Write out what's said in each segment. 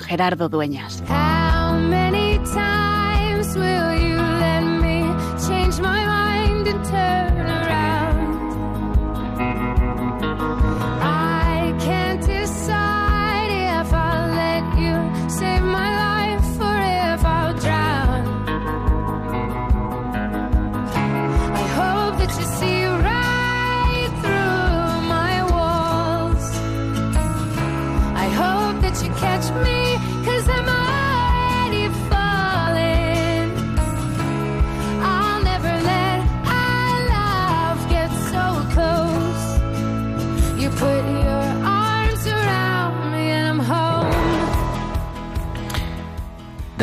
Gerardo Dueñas.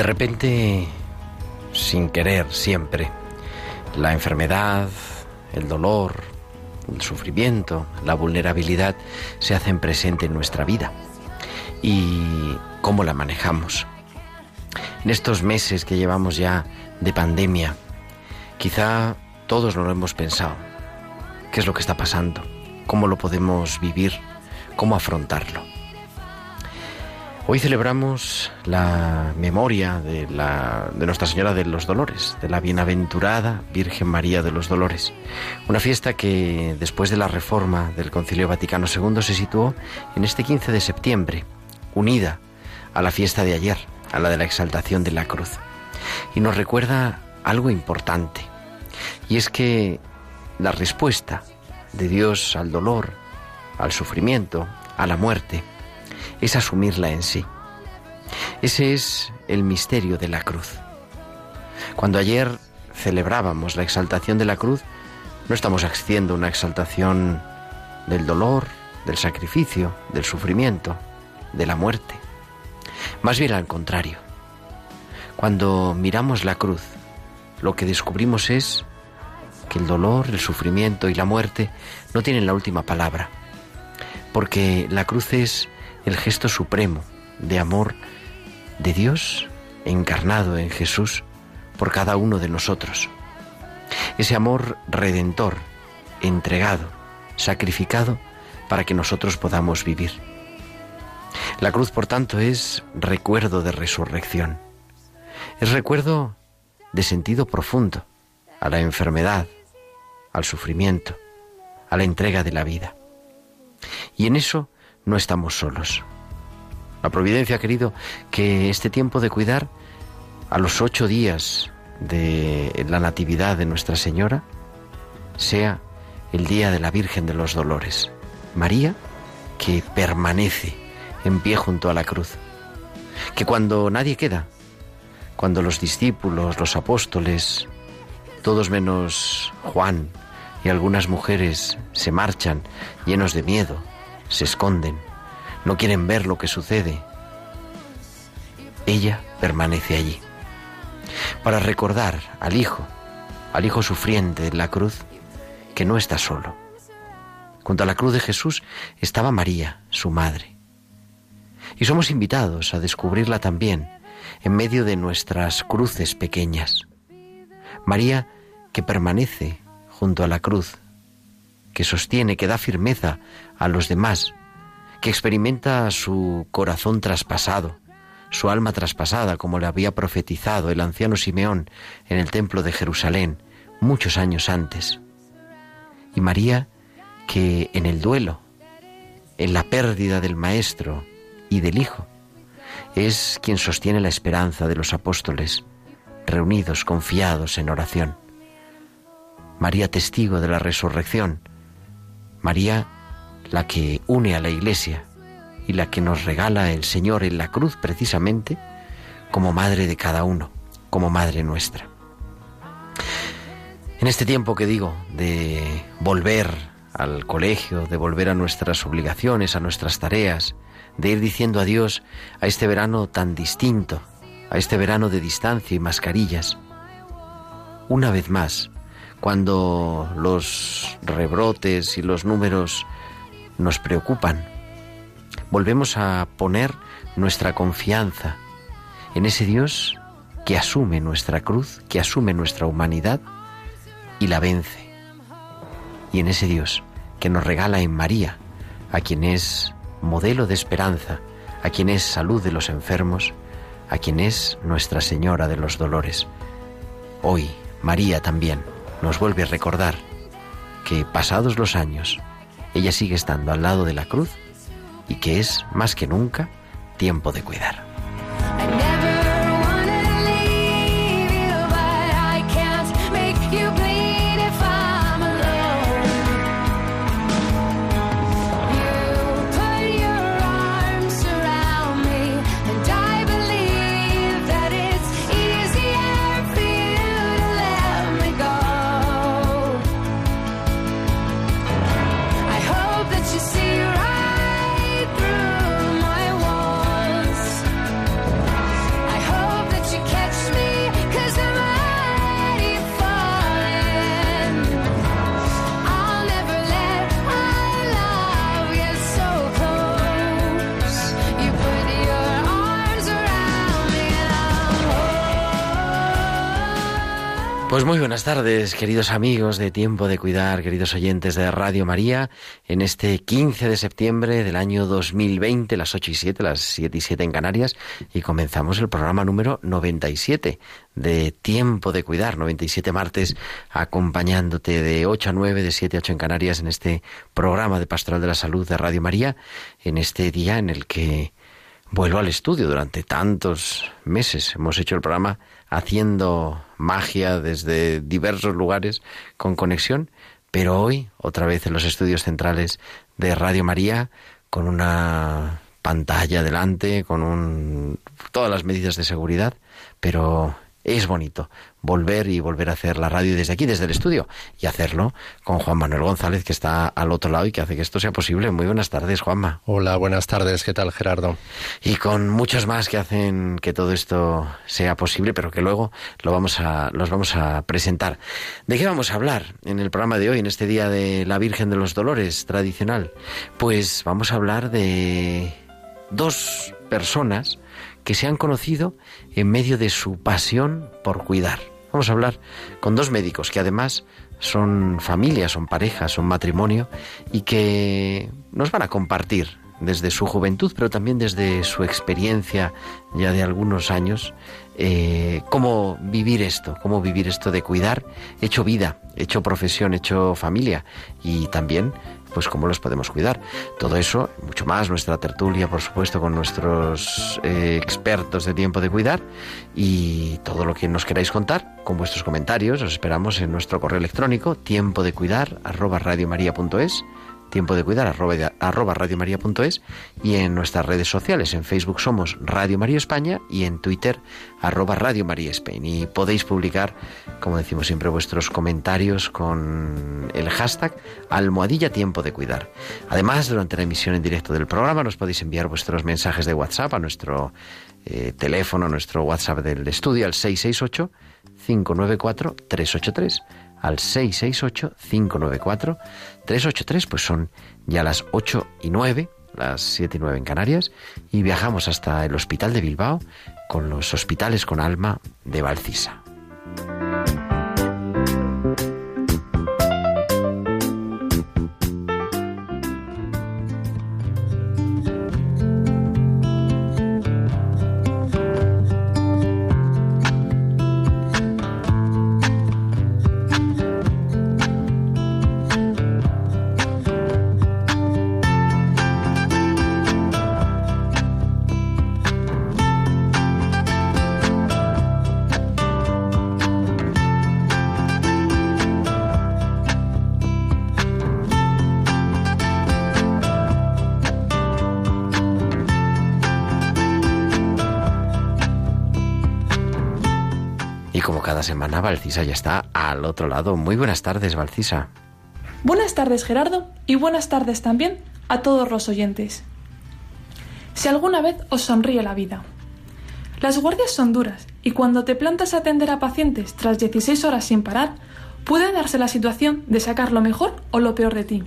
Repente, sin querer, siempre, la enfermedad, el dolor, el sufrimiento, la vulnerabilidad se hacen presente en nuestra vida. ¿Y cómo la manejamos? En estos meses que llevamos ya de pandemia, quizá todos no lo hemos pensado. ¿Qué es lo que está pasando? ¿Cómo lo podemos vivir? ¿Cómo afrontarlo? Hoy celebramos la memoria de, la, de Nuestra Señora de los Dolores, de la bienaventurada Virgen María de los Dolores. Una fiesta que después de la reforma del Concilio Vaticano II se situó en este 15 de septiembre, unida a la fiesta de ayer, a la de la exaltación de la cruz. Y nos recuerda algo importante, y es que la respuesta de Dios al dolor, al sufrimiento, a la muerte, es asumirla en sí. Ese es el misterio de la cruz. Cuando ayer celebrábamos la exaltación de la cruz, no estamos haciendo una exaltación del dolor, del sacrificio, del sufrimiento, de la muerte. Más bien al contrario. Cuando miramos la cruz, lo que descubrimos es que el dolor, el sufrimiento y la muerte no tienen la última palabra, porque la cruz es el gesto supremo de amor de Dios encarnado en Jesús por cada uno de nosotros. Ese amor redentor, entregado, sacrificado para que nosotros podamos vivir. La cruz, por tanto, es recuerdo de resurrección. Es recuerdo de sentido profundo a la enfermedad, al sufrimiento, a la entrega de la vida. Y en eso no estamos solos. La providencia ha querido que este tiempo de cuidar a los ocho días de la Natividad de Nuestra Señora sea el día de la Virgen de los Dolores. María que permanece en pie junto a la cruz. Que cuando nadie queda, cuando los discípulos, los apóstoles, todos menos Juan y algunas mujeres se marchan llenos de miedo, se esconden, no quieren ver lo que sucede. Ella permanece allí para recordar al Hijo, al Hijo sufriente de la cruz, que no está solo. Junto a la cruz de Jesús estaba María, su madre. Y somos invitados a descubrirla también en medio de nuestras cruces pequeñas. María que permanece junto a la cruz, que sostiene, que da firmeza a los demás, que experimenta su corazón traspasado, su alma traspasada, como le había profetizado el anciano Simeón en el templo de Jerusalén muchos años antes. Y María, que en el duelo, en la pérdida del Maestro y del Hijo, es quien sostiene la esperanza de los apóstoles, reunidos, confiados en oración. María testigo de la resurrección, María la que une a la Iglesia y la que nos regala el Señor en la cruz precisamente como madre de cada uno, como madre nuestra. En este tiempo que digo de volver al colegio, de volver a nuestras obligaciones, a nuestras tareas, de ir diciendo adiós a este verano tan distinto a este verano de distancia y mascarillas. Una vez más, cuando los rebrotes y los números nos preocupan, volvemos a poner nuestra confianza en ese Dios que asume nuestra cruz, que asume nuestra humanidad y la vence. Y en ese Dios que nos regala en María, a quien es modelo de esperanza, a quien es salud de los enfermos, a quien es Nuestra Señora de los Dolores. Hoy, María también nos vuelve a recordar que pasados los años, ella sigue estando al lado de la cruz y que es, más que nunca, tiempo de cuidar. Pues muy buenas tardes, queridos amigos de Tiempo de Cuidar, queridos oyentes de Radio María, en este 15 de septiembre del año 2020, las 8 y 7, las 7 y 7 en Canarias, y comenzamos el programa número 97 de Tiempo de Cuidar, 97 martes, acompañándote de 8 a 9, de 7 a 8 en Canarias, en este programa de Pastoral de la Salud de Radio María, en este día en el que vuelvo al estudio durante tantos meses. Hemos hecho el programa haciendo magia desde diversos lugares con conexión, pero hoy otra vez en los estudios centrales de Radio María con una pantalla delante, con un, todas las medidas de seguridad, pero es bonito volver y volver a hacer la radio desde aquí, desde el estudio, y hacerlo con Juan Manuel González, que está al otro lado y que hace que esto sea posible. Muy buenas tardes, Juanma. Hola, buenas tardes. ¿Qué tal, Gerardo? Y con muchos más que hacen que todo esto sea posible, pero que luego lo vamos a, los vamos a presentar. ¿De qué vamos a hablar en el programa de hoy, en este día de la Virgen de los Dolores tradicional? Pues vamos a hablar de dos personas que se han conocido en medio de su pasión por cuidar. Vamos a hablar con dos médicos que además son familias, son parejas, son matrimonio y que nos van a compartir desde su juventud, pero también desde su experiencia ya de algunos años, eh, cómo vivir esto, cómo vivir esto de cuidar, hecho vida, hecho profesión, hecho familia y también pues cómo los podemos cuidar. Todo eso, mucho más, nuestra tertulia, por supuesto, con nuestros eh, expertos de tiempo de cuidar y todo lo que nos queráis contar con vuestros comentarios. Os esperamos en nuestro correo electrónico tiempo de cuidar radiomaria.es tiempo de cuidar arroba, arroba radiomaria.es y en nuestras redes sociales. En Facebook somos Radio María España y en Twitter arroba Radio María España. Y podéis publicar, como decimos siempre, vuestros comentarios con el hashtag almohadilla tiempo de cuidar. Además, durante la emisión en directo del programa nos podéis enviar vuestros mensajes de WhatsApp a nuestro eh, teléfono, a nuestro WhatsApp del estudio al 668 594 383 al 668-594-383, pues son ya las 8 y 9, las 7 y 9 en Canarias, y viajamos hasta el Hospital de Bilbao con los hospitales con alma de Valcisa. Semana Valcisa ya está al otro lado. Muy buenas tardes, Valcisa. Buenas tardes, Gerardo, y buenas tardes también a todos los oyentes. Si alguna vez os sonríe la vida, Las guardias son duras y cuando te plantas a atender a pacientes tras 16 horas sin parar, puede darse la situación de sacar lo mejor o lo peor de ti.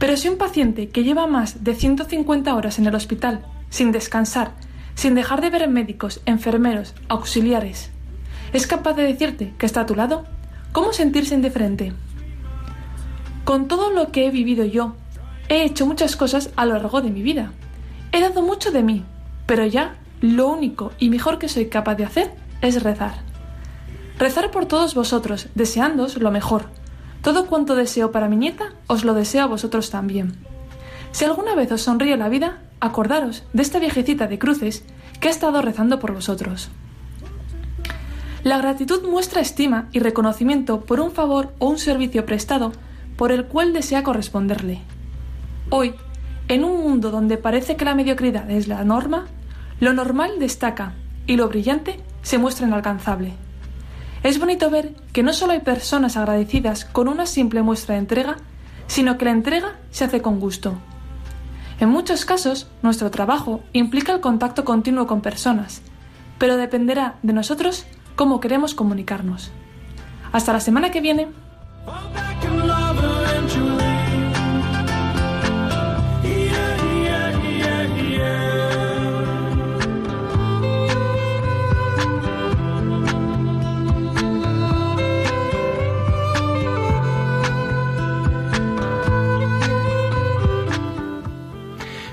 Pero si un paciente que lleva más de 150 horas en el hospital, sin descansar, sin dejar de ver médicos, enfermeros, auxiliares, es capaz de decirte que está a tu lado, ¿cómo sentirse indiferente? Con todo lo que he vivido yo, he hecho muchas cosas a lo largo de mi vida. He dado mucho de mí, pero ya lo único y mejor que soy capaz de hacer es rezar. Rezar por todos vosotros, deseándoos lo mejor. Todo cuanto deseo para mi nieta, os lo deseo a vosotros también. Si alguna vez os sonríe la vida, acordaros de esta viejecita de cruces que ha estado rezando por vosotros. La gratitud muestra estima y reconocimiento por un favor o un servicio prestado por el cual desea corresponderle. Hoy, en un mundo donde parece que la mediocridad es la norma, lo normal destaca y lo brillante se muestra inalcanzable. Es bonito ver que no solo hay personas agradecidas con una simple muestra de entrega, sino que la entrega se hace con gusto. En muchos casos, nuestro trabajo implica el contacto continuo con personas, pero dependerá de nosotros cómo queremos comunicarnos. Hasta la semana que viene.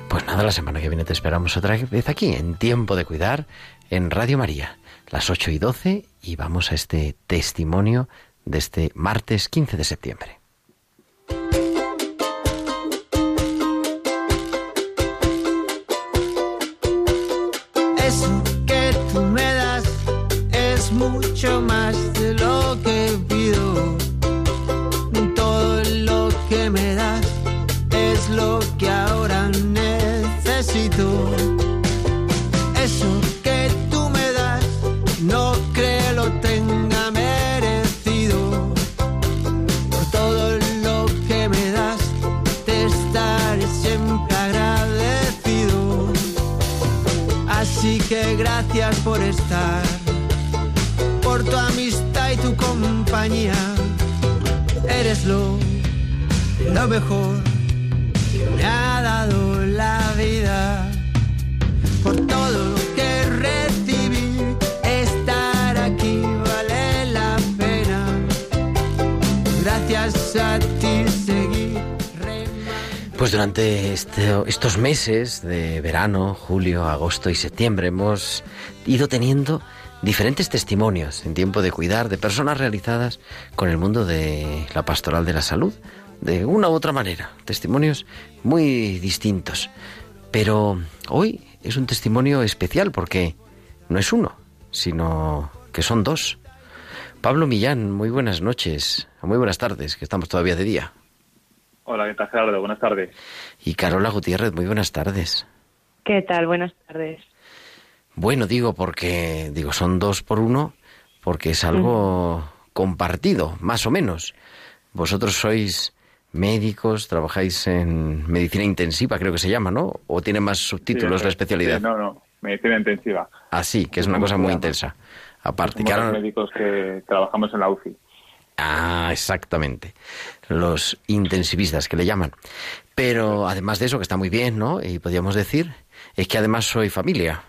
Pues nada, la semana que viene te esperamos otra vez aquí, en Tiempo de Cuidar, en Radio María, las 8 y 12, y vamos a este testimonio de este martes 15 de septiembre. Eso que tú me das es mucho más de lo que pido. Todo lo que me das es lo que ahora necesito. Por estar, por tu amistad y tu compañía. Eres lo, lo mejor que me ha dado la vida. Por todo lo que recibí, estar aquí vale la pena. Gracias a ti seguir. Pues durante este- estos meses de verano, julio, agosto y septiembre hemos ido teniendo diferentes testimonios en tiempo de cuidar de personas realizadas con el mundo de la pastoral de la salud, de una u otra manera, testimonios muy distintos. Pero hoy es un testimonio especial porque no es uno, sino que son dos. Pablo Millán, muy buenas noches, muy buenas tardes, que estamos todavía de día. Hola, ¿qué tal, Gerardo? Buenas tardes. Y Carola Gutiérrez, muy buenas tardes. ¿Qué tal? Buenas tardes. Bueno, digo porque digo son dos por uno porque es algo compartido, más o menos. Vosotros sois médicos, trabajáis en medicina intensiva, creo que se llama, ¿no? O tiene más subtítulos Sí, la especialidad. sí, no, no, medicina intensiva. Así, que es una ¿Cómo cosa muy intensa. Aparte, Somos que los médicos que trabajamos en la UCI. Ah, exactamente. Los intensivistas que le llaman. Pero además de eso, que está muy bien, ¿no? Y podríamos decir, es que además soy familia.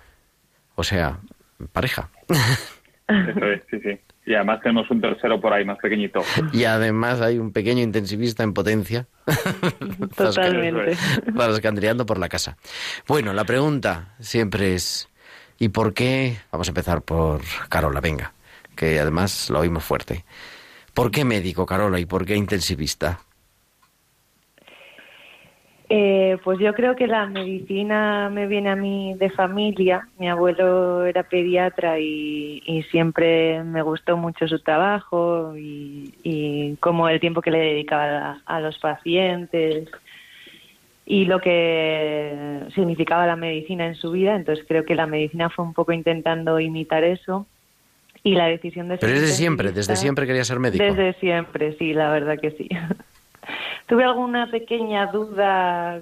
O sea, pareja. Eso es, sí, sí. Y además tenemos un tercero por ahí, más pequeñito. Y además hay un pequeño intensivista en potencia. Totalmente. Rascandreando por la casa. Bueno, la pregunta siempre es, ¿y por qué? Vamos a empezar por Carola, venga, que además lo oímos fuerte. ¿Por qué médico, Carola, y por qué intensivista? Eh, pues yo creo que la medicina me viene a mí de familia. Mi abuelo era pediatra y, y siempre me gustó mucho su trabajo y, y como el tiempo que le dedicaba a, a los pacientes y lo que significaba la medicina en su vida. Entonces creo que la medicina fue un poco intentando imitar eso y la decisión de ser Pero desde siempre, desde siempre quería ser médico. Desde siempre, sí, la verdad que sí. Tuve alguna pequeña duda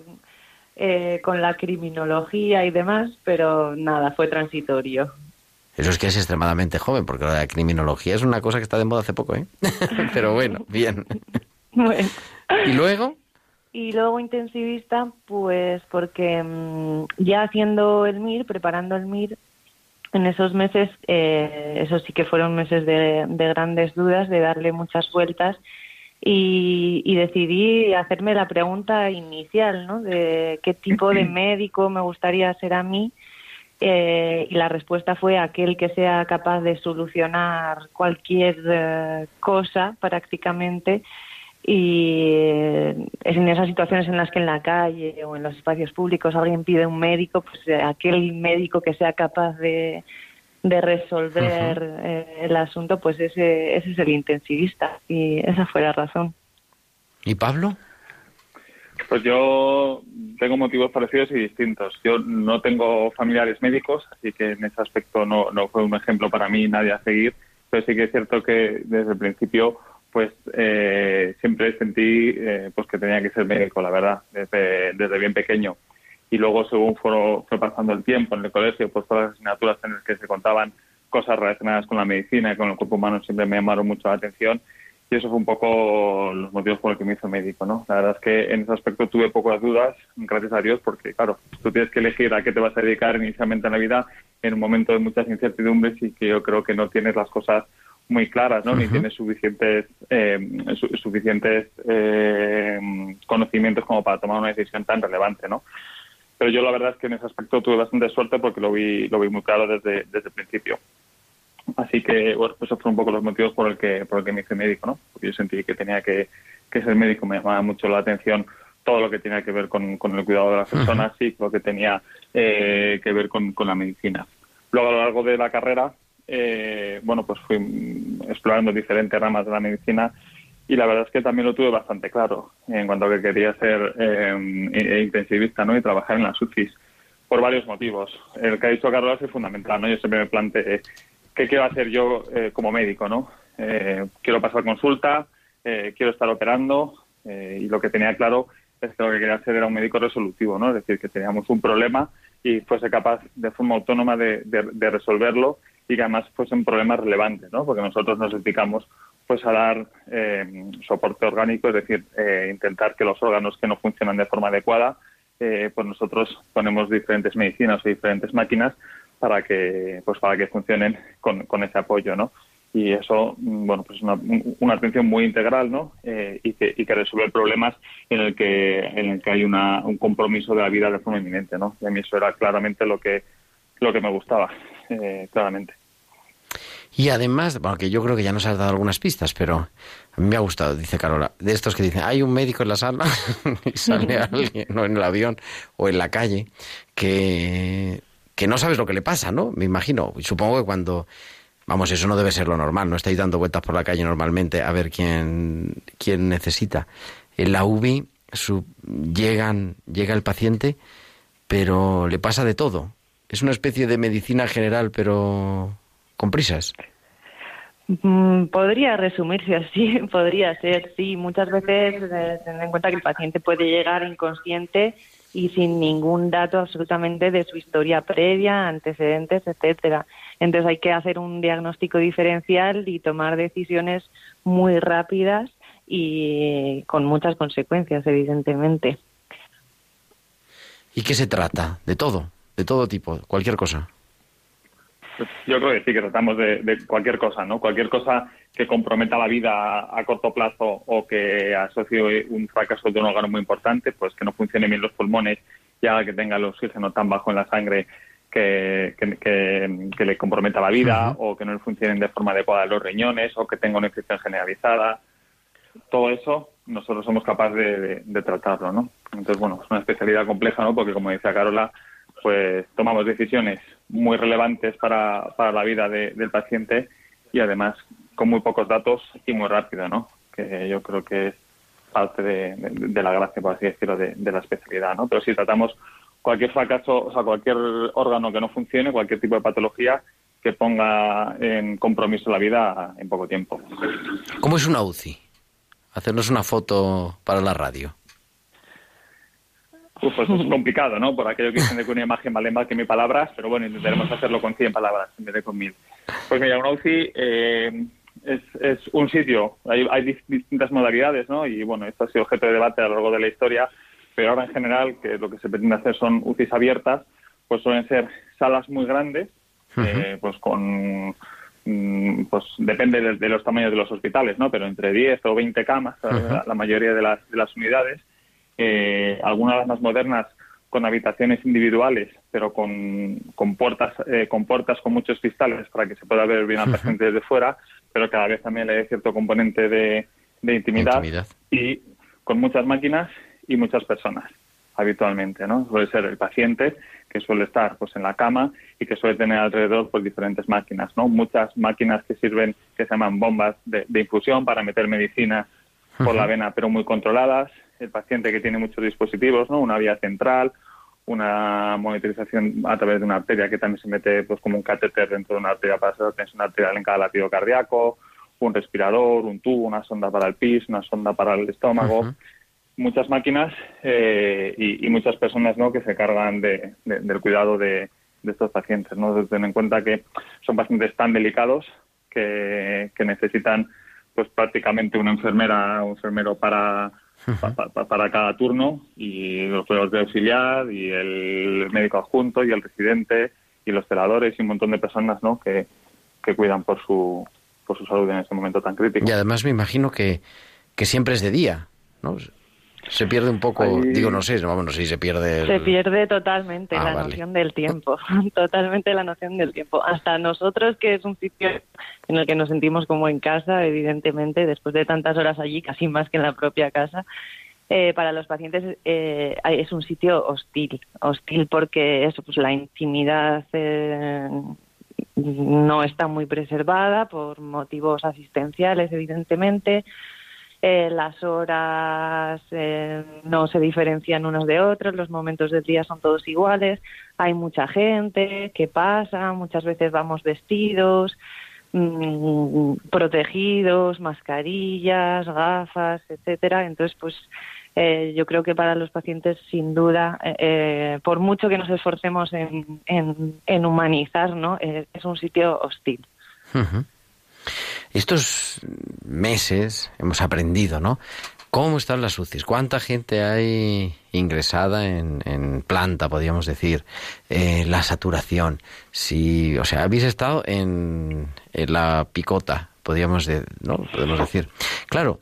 eh, con la criminología y demás, pero nada, fue transitorio. Eso es que es extremadamente joven, porque la criminología es una cosa que está de moda hace poco, ¿eh? Pero bueno, bien. Bueno. ¿Y luego? Y luego intensivista, pues porque mm, ya haciendo el MIR, preparando el MIR, en esos meses, eh, esos sí que fueron meses de, de grandes dudas, de darle muchas vueltas y, y decidí hacerme la pregunta inicial, ¿no? De qué tipo de médico me gustaría ser a mí eh, y la respuesta fue aquel que sea capaz de solucionar cualquier eh, cosa prácticamente y eh, en esas situaciones en las que en la calle o en los espacios públicos alguien pide un médico, pues eh, aquel médico que sea capaz de, de resolver eh, el asunto, pues ese, ese es el intensivista y esa fue la razón. ¿Y Pablo? Pues yo tengo motivos parecidos y distintos. Yo no tengo familiares médicos, así que en ese aspecto no, no fue un ejemplo para mí nadie a seguir, pero sí que es cierto que desde el principio pues eh, siempre sentí eh, pues que tenía que ser médico, la verdad, desde, desde bien pequeño. Y luego, según fue, fue pasando el tiempo en el colegio, pues todas las asignaturas en las que se contaban cosas relacionadas con la medicina y con el cuerpo humano siempre me llamaron mucho la atención y eso fue un poco los motivos por los que me hizo médico, ¿no? La verdad es que en ese aspecto tuve pocas dudas, gracias a Dios, porque claro, tú tienes que elegir a qué te vas a dedicar inicialmente en la vida en un momento de muchas incertidumbres y que yo creo que no tienes las cosas muy claras, ¿no? Ni tienes suficientes eh, su- suficientes eh, conocimientos como para tomar una decisión tan relevante, ¿no? Pero yo la verdad es que en ese aspecto tuve bastante suerte porque lo vi lo vi muy claro desde desde el principio. Así que, bueno, pues esos fueron un poco los motivos por el que, por el que me hice médico, ¿no? Porque yo sentí que tenía que, que ser médico, me llamaba mucho la atención todo lo que tenía que ver con, con el cuidado de las personas y lo que tenía eh, que ver con, con la medicina. Luego, a lo largo de la carrera, eh, bueno, pues fui explorando diferentes ramas de la medicina y la verdad es que también lo tuve bastante claro en cuanto a que quería ser eh, intensivista, ¿no? Y trabajar en las UCIs por varios motivos. El que ha dicho Carlos es fundamental, ¿no? Yo siempre me planteé qué quiero hacer yo eh, como médico, ¿no? Eh, quiero pasar consulta, eh, quiero estar operando eh, y lo que tenía claro es que lo que quería hacer era un médico resolutivo, ¿no? Es decir, que teníamos un problema y fuese capaz de forma autónoma de, de- resolverlo y que además fuesen problemas relevantes, ¿no? Porque nosotros nos dedicamos pues a dar eh, soporte orgánico, es decir, eh, intentar que los órganos que no funcionan de forma adecuada, eh, pues nosotros ponemos diferentes medicinas o diferentes máquinas para que pues para que funcionen con, con ese apoyo, ¿no? Y eso, mm, bueno, pues una, una atención muy integral, ¿no? Eh, y, que, y que resuelve problemas en el que en el que hay una, un compromiso de la vida de forma inminente, ¿no? Y a mí eso era claramente lo que lo que me gustaba, eh, claramente. Y además, bueno, que yo creo que ya nos has dado algunas pistas, pero a mí me ha gustado, dice Carola, de estos que dicen, hay un médico en la sala y sale alguien, no en el avión o en la calle, que, que no sabes lo que le pasa, ¿no? Me imagino. Y supongo que cuando, vamos, eso no debe ser lo normal, no estáis dando vueltas por la calle normalmente a ver quién, quién necesita. En la UBI su- llegan, llega el paciente, pero le pasa de todo. Es una especie de medicina general, pero con prisas. Mm, Podría resumirse así, podría ser, sí. Muchas veces eh, tener en cuenta que el paciente puede llegar inconsciente y sin ningún dato absolutamente de su historia previa, antecedentes, etcétera. Entonces hay que hacer un diagnóstico diferencial y tomar decisiones muy rápidas y con muchas consecuencias, evidentemente. ¿Y qué se trata? De todo, de todo tipo, cualquier cosa. Yo creo que sí, que tratamos de, de cualquier cosa, ¿no? Cualquier cosa que comprometa la vida a, a corto plazo o que asocie un fracaso de un órgano muy importante, pues que no funcione bien los pulmones y haga que tenga el oxígeno tan bajo en la sangre que, que, que- que le comprometa la vida o que no le funcionen de forma adecuada los riñones o que tenga una infección generalizada. Todo eso nosotros somos capaces de, de- de tratarlo, ¿no? Entonces, bueno, es una especialidad compleja, ¿no? Porque, como decía Carola, pues tomamos decisiones muy relevantes para, para la vida de- del paciente y además con muy pocos datos y muy rápido, ¿no? Que yo creo que es parte de, la gracia, por así decirlo, de, de la especialidad, ¿no? Pero si tratamos cualquier fracaso, o sea, cualquier órgano que no funcione, cualquier tipo de patología que ponga en compromiso la vida en poco tiempo. ¿Cómo es una UCI? Hacernos una foto para la radio. Uf, pues es complicado, ¿no? Por aquello que dicen de que una imagen vale más que mil palabras, pero bueno, intentaremos hacerlo con 100 palabras en vez de con mil. Pues mira, una UCI eh, es, es, un sitio, hay, hay, distintas modalidades, ¿no? Y bueno, esto ha sido objeto de debate a lo largo de la historia, pero ahora en general, que lo que se pretende hacer son UCIs abiertas, pues suelen ser salas muy grandes, eh, pues con mm, pues depende de, los tamaños de los hospitales, ¿no? Pero entre 10 o 20 camas, la, la, mayoría de las, de las unidades, eh, algunas de las más modernas con habitaciones individuales, pero con, con puertas eh, con puertas con muchos cristales para que se pueda ver bien al paciente desde fuera, pero cada vez también le hay cierto componente de, intimidad, y con muchas máquinas y muchas personas habitualmente, ¿no? Suele ser el paciente que suele estar pues en la cama y que suele tener alrededor pues diferentes máquinas, ¿no? Muchas máquinas que sirven que se llaman bombas de, infusión para meter medicina por la vena, pero muy controladas, el paciente que tiene muchos dispositivos, ¿no? Una vía central, una monitorización a través de una arteria que también se mete pues como un catéter dentro de una arteria para hacer la tensión arterial en cada latido cardíaco, un respirador, un tubo, una sonda para el pis, una sonda para el estómago, muchas máquinas eh, y, muchas personas ¿no? que se cargan de, del cuidado de, estos pacientes. ¿no? Ten en cuenta que son pacientes tan delicados que, que necesitan pues prácticamente una enfermera o enfermero para para cada turno y los juegos de auxiliar y el médico adjunto y el residente y los celadores y un montón de personas ¿no? que, que cuidan por su, por su salud en ese momento tan crítico. Y además me imagino que, que siempre es de día, ¿no? Se pierde un poco, digo, no sé, no, no sé si se pierde. Se pierde totalmente ah, la noción del tiempo, totalmente la noción del tiempo. Hasta nosotros, que es un sitio en el que nos sentimos como en casa, evidentemente, después de tantas horas allí, casi más que en la propia casa, eh, para los pacientes eh, es un sitio hostil, hostil porque eso, pues la intimidad eh, no está muy preservada por motivos asistenciales, evidentemente. Eh, las horas eh, no se diferencian unos de otros, los momentos del día son todos iguales, hay mucha gente que pasa, muchas veces vamos vestidos, mm, protegidos, mascarillas, gafas, etcétera. Entonces, pues eh, yo creo que para los pacientes, sin duda, por mucho que nos esforcemos en, en, humanizar, ¿no? es un sitio hostil. Estos meses hemos aprendido, ¿no? ¿Cómo están las UCIs? ¿Cuánta gente hay ingresada en, planta, podríamos decir? Eh, la saturación. Si, o sea, habéis estado en, la picota, podríamos, ¿no? podemos decir. Claro,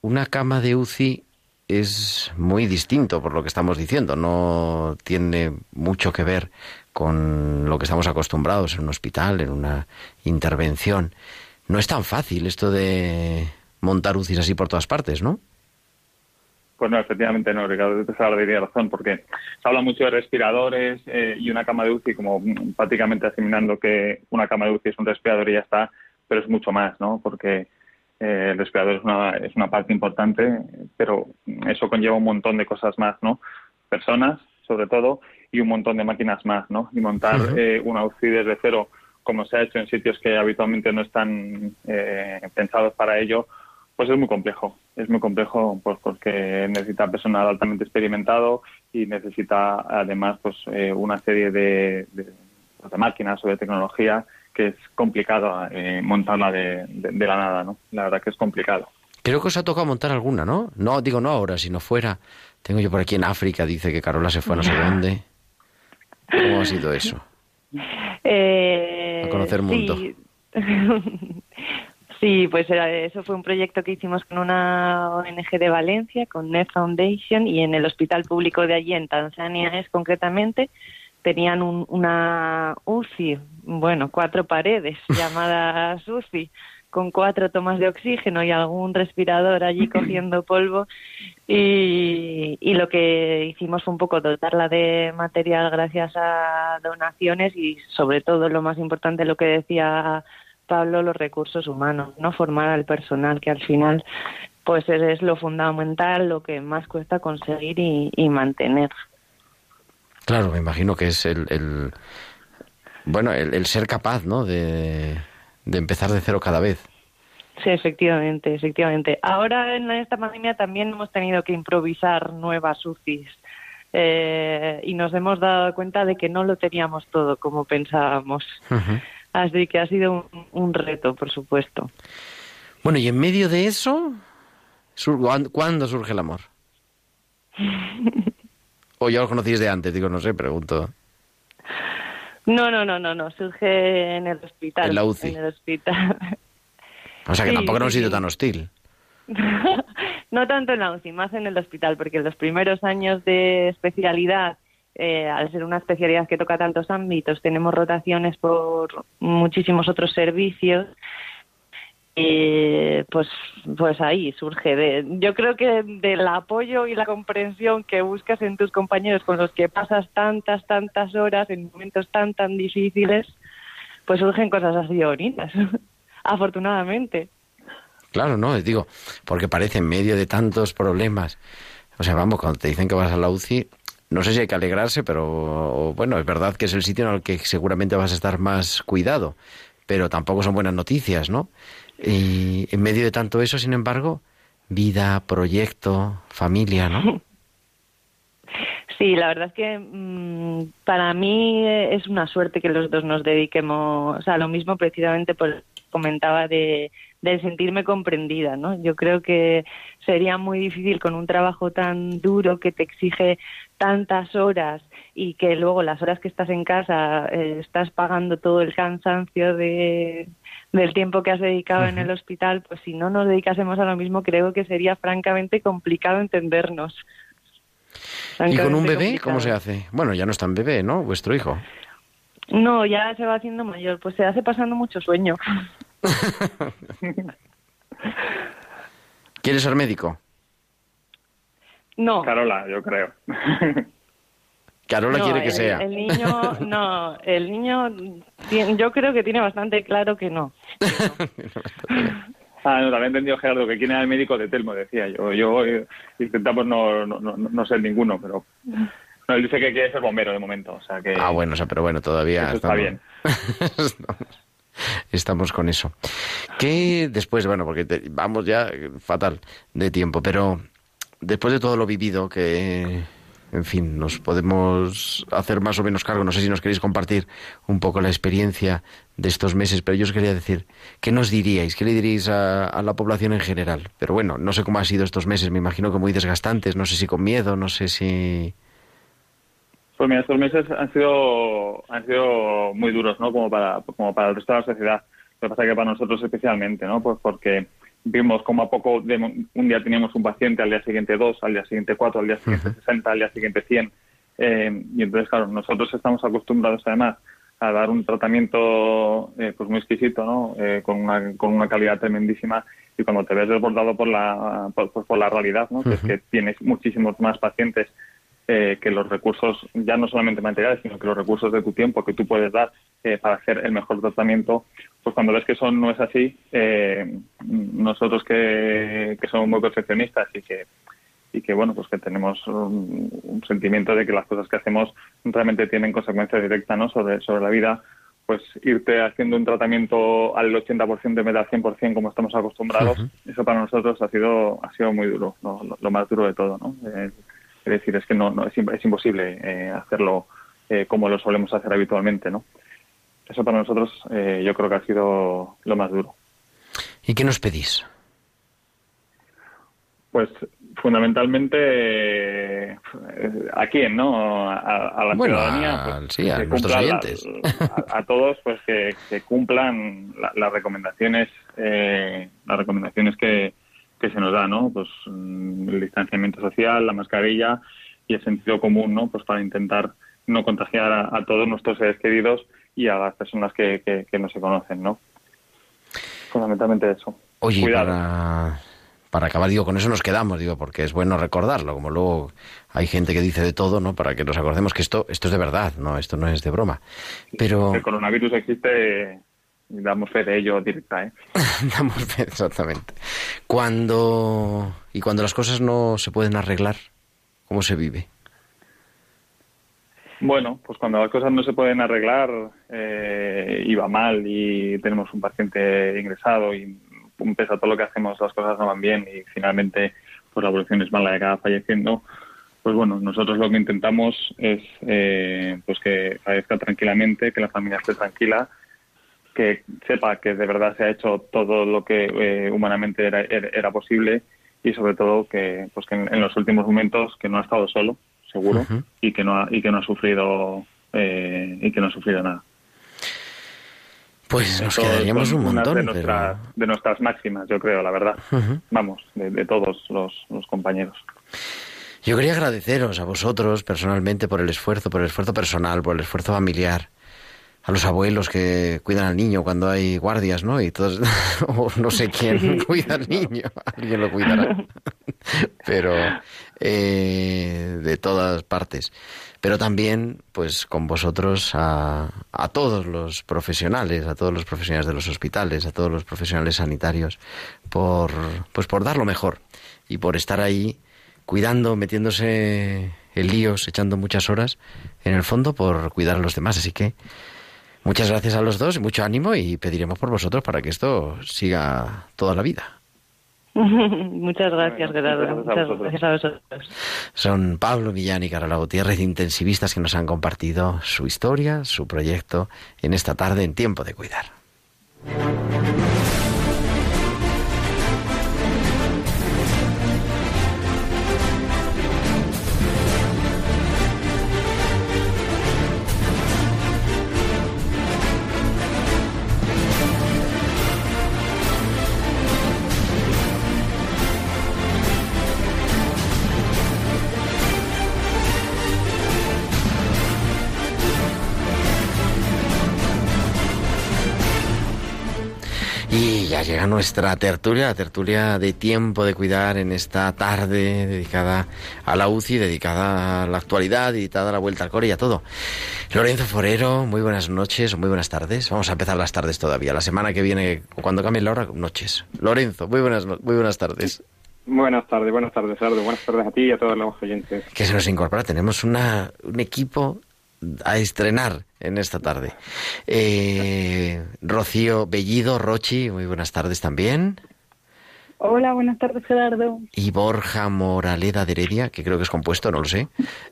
una cama de UCI es muy distinto por lo que estamos diciendo. No tiene mucho que ver con lo que estamos acostumbrados en un hospital, en una intervención. No es tan fácil esto de montar UCIs así por todas partes, ¿no? Pues no, efectivamente no, Ricardo, te la razón, porque se habla mucho de respiradores eh, y una cama de UCI como prácticamente asimilando que una cama de UCI es un respirador y ya está, pero es mucho más, ¿no? Porque eh, el respirador es una, es una parte importante, pero eso conlleva un montón de cosas más, ¿no? Personas, sobre todo, y un montón de máquinas más, ¿no? Y montar eh, una UCI desde cero como se ha hecho en sitios que habitualmente no están eh, pensados para ello, pues es muy complejo. Es muy complejo pues porque necesita personal altamente experimentado y necesita además pues eh, una serie de, máquinas o de tecnología que es complicado eh, montarla de, la nada, ¿no? La verdad que es complicado. Creo que os ha tocado montar alguna, ¿no? No, digo no ahora, sino fuera. Tengo yo por aquí en África, dice que Carola se fue a no sé dónde. ¿Cómo ha sido eso? Eh, a conocer mundo. Sí. pues eso fue un proyecto que hicimos con una ONG de Valencia, con Net Foundation, y en el hospital público de allí, en Tanzania es concretamente, tenían una UCI, bueno, cuatro paredes llamadas UCI, con cuatro tomas de oxígeno y algún respirador allí cogiendo polvo. Y, y, lo que hicimos fue un poco dotarla de material gracias a donaciones y sobre todo lo más importante, lo que decía Pablo, los recursos humanos, no formar al personal, que al final pues es lo fundamental, lo que más cuesta conseguir y, mantener. Claro, me imagino que es el, el bueno, el, el ser capaz, ¿no? De, de empezar de cero cada vez. Sí, efectivamente, efectivamente. Ahora en esta pandemia también hemos tenido que improvisar nuevas UCIs. eh, y nos hemos dado cuenta de que no lo teníamos todo como pensábamos. Así que ha sido un, un reto, por supuesto. Bueno, y en medio de eso, sur- ¿cuán- ¿cuándo surge el amor? ¿O ya lo conocíais de antes? Digo, no sé, pregunto. No, no, no, no, no, surge en el hospital. En la UCI. En el hospital. O sea, que Sí, tampoco sí, sido sí. tan hostil. no tanto en la UCI, más en el hospital, porque en los primeros años de especialidad, eh, al ser una especialidad que toca tantos ámbitos, tenemos rotaciones por muchísimos otros servicios. Eh, pues, pues ahí surge. De, yo creo que del apoyo y la comprensión que buscas en tus compañeros con los que pasas tantas, tantas horas en momentos tan, tan difíciles, pues surgen cosas así bonitas. Afortunadamente. Claro, ¿no? Digo, porque parece en medio de tantos problemas. O sea, vamos, cuando te dicen que vas a la UCI, no sé si hay que alegrarse, pero bueno, es verdad que es el sitio en el que seguramente vas a estar más cuidado, pero tampoco son buenas noticias, ¿no? Y en medio de tanto eso, sin embargo, vida, proyecto, familia, ¿no? Sí, la verdad es que mm, para mí eh, es una suerte que los dos nos dediquemos a lo mismo precisamente por comentaba de del sentirme comprendida, ¿no? Yo creo que sería muy difícil con un trabajo tan duro que te exige tantas horas y que luego las horas que estás en casa eh, estás pagando todo el cansancio de, del tiempo que has dedicado en el hospital, pues si no nos dedicásemos a lo mismo creo que sería francamente complicado entendernos. ¿Y con un bebé cómo se hace? Bueno, ya no es tan bebé, ¿no? Vuestro hijo. No, ya se va haciendo mayor, pues se hace pasando mucho sueño. ¿Quieres ser médico? No. Carola, yo creo. Carola no, quiere que el, sea. El niño, no, el niño, tiene- yo creo que tiene bastante claro que no. Ah, no, también entendido, Gerardo, que quién era el médico de Telmo, decía yo. Yo eh, intentamos no, no, no, no ser ninguno, pero... No, él dice que quiere ser bombero de momento, o sea que... Ah, bueno, o sea, pero bueno, todavía Eso está estamos, bien. estamos, estamos con eso. Que después, bueno, porque te- vamos ya fatal de tiempo, pero después de todo lo vivido, que, en fin, nos podemos hacer más o menos cargo, no sé si nos queréis compartir un poco la experiencia de estos meses, pero yo os quería decir, ¿qué nos diríais? ¿Qué le diríais a, a la población en general? Pero bueno, no sé cómo han sido estos meses, me imagino que muy desgastantes, no sé si con miedo, no sé si... Pues mira, estos meses han sido han sido muy duros, ¿no? Como para como para el resto de la sociedad. Lo que pasa que para nosotros especialmente, ¿no? Pues porque vimos como a poco de un día teníamos un paciente, al día siguiente dos, al día siguiente cuatro, al día siguiente sesenta, al día siguiente cien. Eh, y entonces, claro, nosotros estamos acostumbrados además a dar un tratamiento eh, pues muy exquisito, ¿no? Eh, con, una, con una calidad tremendísima y cuando te ves desbordado por la por, pues por la realidad, ¿no? Que es que tienes muchísimos más pacientes eh, que los recursos, ya no solamente materiales, sino que los recursos de tu tiempo que tú puedes dar eh, para hacer el mejor tratamiento, pues cuando ves que eso no es así, eh, nosotros que, que somos muy perfeccionistas y que y que bueno pues que tenemos un, un sentimiento de que las cosas que hacemos realmente tienen consecuencias directas ¿no? sobre sobre la vida pues irte haciendo un tratamiento al 80% en vez del 100% como estamos acostumbrados eso para nosotros ha sido ha sido muy duro lo, lo- lo más duro de todo ¿no? Eh, es decir es que no, no es imposible eh, hacerlo eh, como lo solemos hacer habitualmente no eso para nosotros eh, yo creo que ha sido lo más duro ¿Y qué nos pedís? Pues fundamentalmente a quién, ¿no? A, a la Bueno, ciudadanía, a- pues, sí, a nuestros oyentes. a, a todos, pues que, que cumplan la- las recomendaciones, eh, las recomendaciones que, que se nos da, ¿no? Pues mm, el distanciamiento social, la mascarilla y el sentido común, ¿no? Pues para intentar no contagiar a, a todos nuestros seres queridos y a las personas que, que, que no se conocen, ¿no? Fundamentalmente eso. Oye, y Cuidado. para, para acabar, digo, con eso nos quedamos, digo, porque es bueno recordarlo, como luego hay gente que dice de todo, ¿no? Para que nos acordemos que esto, esto es de verdad, no, esto no es de broma. Pero El coronavirus existe y damos fe de ello directa, ¿eh? damos fe, exactamente. Cuando y cuando las cosas no se pueden arreglar, ¿cómo se vive? Bueno, pues cuando las cosas no se pueden arreglar eh, y va mal y tenemos un paciente ingresado y pese a todo lo que hacemos las cosas no van bien y finalmente pues la evolución es mala y acaba falleciendo, pues bueno, nosotros lo que intentamos es eh, pues que fallezca tranquilamente, que la familia esté tranquila, que sepa que de verdad se ha hecho todo lo que eh, humanamente era, era, posible y sobre todo que pues que en, los últimos momentos que no ha estado solo, seguro, y que no ha, y que no ha sufrido eh, y que no ha sufrido nada. Pues nos quedaríamos un montón. De, de, nuestras máximas, yo creo, la verdad. Vamos, de, todos los, los, compañeros. Yo quería agradeceros a vosotros personalmente por el esfuerzo, por el esfuerzo personal, por el esfuerzo familiar, a los abuelos que cuidan al niño cuando hay guardias, ¿no? Y todos, o no sé quién cuida al niño, alguien lo cuidará. Pero eh, de todas partes pero también pues con vosotros a, a, todos los profesionales, a todos los profesionales de los hospitales, a todos los profesionales sanitarios, por pues por dar lo mejor y por estar ahí cuidando, metiéndose en líos, echando muchas horas, en el fondo por cuidar a los demás. Así que muchas gracias a los dos y mucho ánimo y pediremos por vosotros para que esto siga toda la vida. muchas gracias, Gerardo. Muchas gracias a vosotros. Son Pablo Millán y Carola Gutiérrez, intensivistas que nos han compartido su historia, su proyecto en esta tarde en Tiempo de Cuidar. Llega nuestra tertulia, la tertulia de tiempo de cuidar en esta tarde dedicada a la UCI, dedicada a la actualidad, dedicada a la vuelta al core y a todo. Lorenzo Forero, muy buenas noches o muy buenas tardes. Vamos a empezar las tardes todavía. La semana que viene, cuando cambie la hora, noches. Lorenzo, muy buenas, muy buenas tardes. Buenas tardes, buenas tardes, Eduardo. Buenas tardes a ti y a todos los oyentes. Que se nos incorpora. Tenemos una, un equipo a estrenar en esta tarde. Eh, Rocío Bellido, Rochi, muy buenas tardes también. Hola, buenas tardes, Gerardo. Y Borja Moraleda de Heredia, que creo que es compuesto, no lo sé.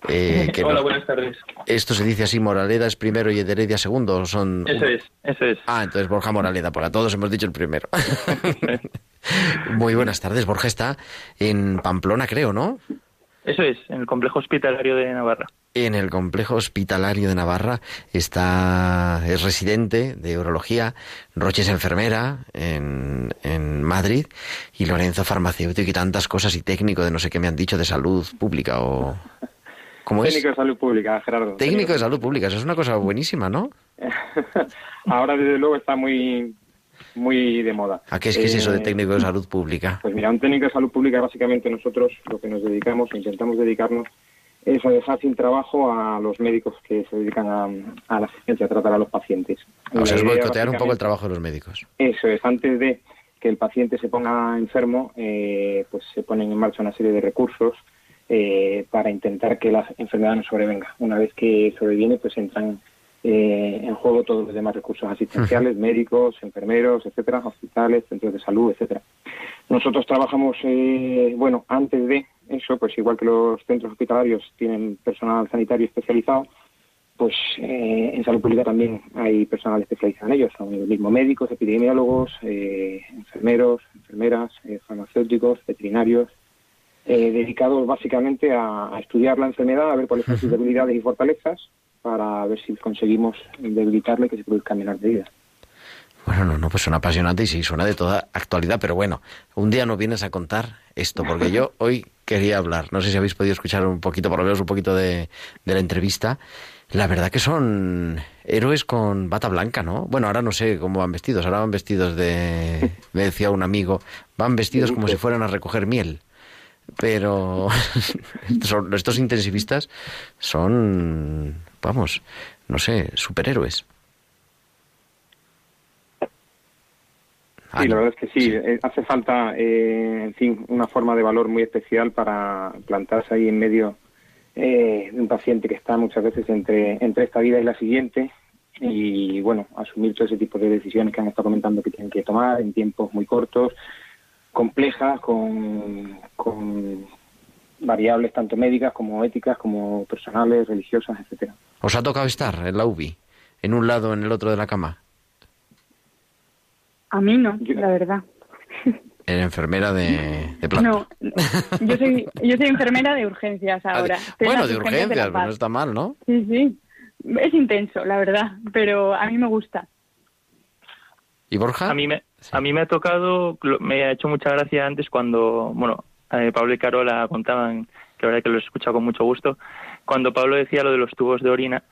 Eh, Hola, buenas tardes. ¿Esto se dice así, Moraleda es primero y Heredia segundo? son... Eso es, eso es. Ah, entonces Borja Moraleda, porque a todos hemos dicho el primero. Muy buenas tardes. Borja está en Pamplona, creo, ¿no? Eso es, en el complejo hospitalario de Navarra en el complejo hospitalario de Navarra está es residente de urología, Roche es enfermera en, en Madrid y Lorenzo farmacéutico y tantas cosas y técnico de no sé qué me han dicho de salud pública o ¿Cómo es? Técnico de salud pública, Gerardo. Técnico de salud pública, eso es una cosa buenísima, ¿no? Ahora desde luego está muy muy de moda. ¿A qué es, es eso de eh, técnico de salud pública? Pues mira, un técnico de salud pública básicamente nosotros lo que nos dedicamos, intentamos dedicarnos es a dejar sin trabajo a los médicos que se dedican a, la asistencia, a tratar a los pacientes. O sea, es boicotear un poco el trabajo de los médicos. Eso es, antes de que el paciente se ponga enfermo, eh, pues se ponen en marcha una serie de recursos eh, para intentar que la enfermedad no sobrevenga. Una vez que sobreviene, pues entran eh, en juego todos los demás recursos asistenciales, médicos, enfermeros, etcétera, hospitales, centros de salud, etcétera. Nosotros trabajamos, bueno, antes de eso, pues igual que los centros hospitalarios tienen personal sanitario especializado, pues eh, en salud pública también hay personal especializado en ellos, son los mismos médicos, epidemiólogos, eh, enfermeros, enfermeras, eh, farmacéuticos, veterinarios, dedicados básicamente a, estudiar la enfermedad, a ver cuáles son sus debilidades y fortalezas, para ver si conseguimos debilitarle que se produzca menor de vida. Bueno, no, no, pues suena apasionante y sí, suena de toda actualidad, pero bueno, un día nos vienes a contar esto, porque yo hoy quería hablar, no sé si habéis podido escuchar un poquito, por lo menos un poquito de, la entrevista, la verdad que son héroes con bata blanca, ¿no? Bueno, ahora no sé cómo van vestidos, ahora van vestidos de, me decía un amigo, van vestidos como si fueran a recoger miel. Pero estos intensivistas son, vamos, no sé, superhéroes. Sí, la verdad es que sí, eh, hace falta, eh, en fin, una forma de valor muy especial para plantarse ahí en medio eh, de un paciente que está muchas veces entre, entre esta vida y la siguiente y, bueno, asumir todo ese tipo de decisiones que han estado comentando que tienen que tomar en tiempos muy cortos, complejas, con, con variables tanto médicas como éticas, como personales, religiosas, etcétera. ¿Os ha tocado estar en la UBI? ¿En un lado o en el otro de la cama? A mí no, la verdad. Era enfermera de, de planta. No, yo soy, yo soy enfermera de urgencias Ah, ahora. bueno, de urgencias pero no está mal, ¿no? Sí, sí. Es intenso, la verdad, pero a mí me gusta. ¿Y Borja? A mí me, a mí me ha tocado, me ha hecho mucha gracia antes cuando, bueno, eh, Pablo y Carola contaban, que la verdad que los he escuchado con mucho gusto, cuando Pablo decía lo de los tubos de orina,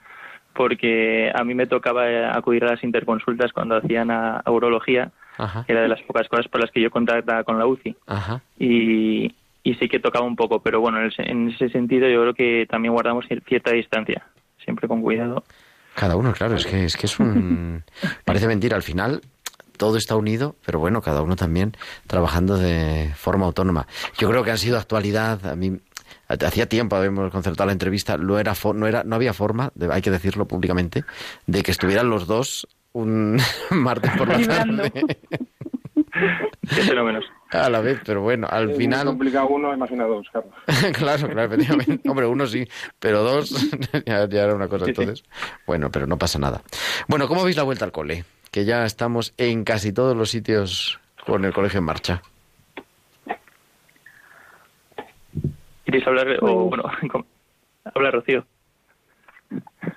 porque a mí me tocaba eh, acudir a las interconsultas cuando hacían a, a urología, Ajá, que era de las pocas cosas por las que yo contactaba con la UCI. ajá. y, y sí que tocaba un poco, pero bueno, en, ese- en ese sentido yo creo que también guardamos cier- cierta distancia, siempre con cuidado. Cada uno, claro, es que es que es un parece mentira al final todo está unido, pero bueno, cada uno también trabajando de forma autónoma. Yo creo que han sido actualidad, a mí hacía tiempo habíamos concertado la entrevista, no era fo- no era no había forma, de- hay que decirlo públicamente, de que estuvieran los dos un martes por la tarde Qué fenómenos. a la vez, pero bueno, al Es final complicado uno, imagina dos, Carlos. claro, claro, efectivamente. Hombre, uno sí, pero dos ya, ya era una cosa Sí, sí. entonces. Bueno, pero no pasa nada. Bueno, ¿cómo veis la vuelta al cole? Que ya estamos en casi todos los sitios con el colegio en marcha. ¿Queréis hablar? O, bueno, com- habla Rocío.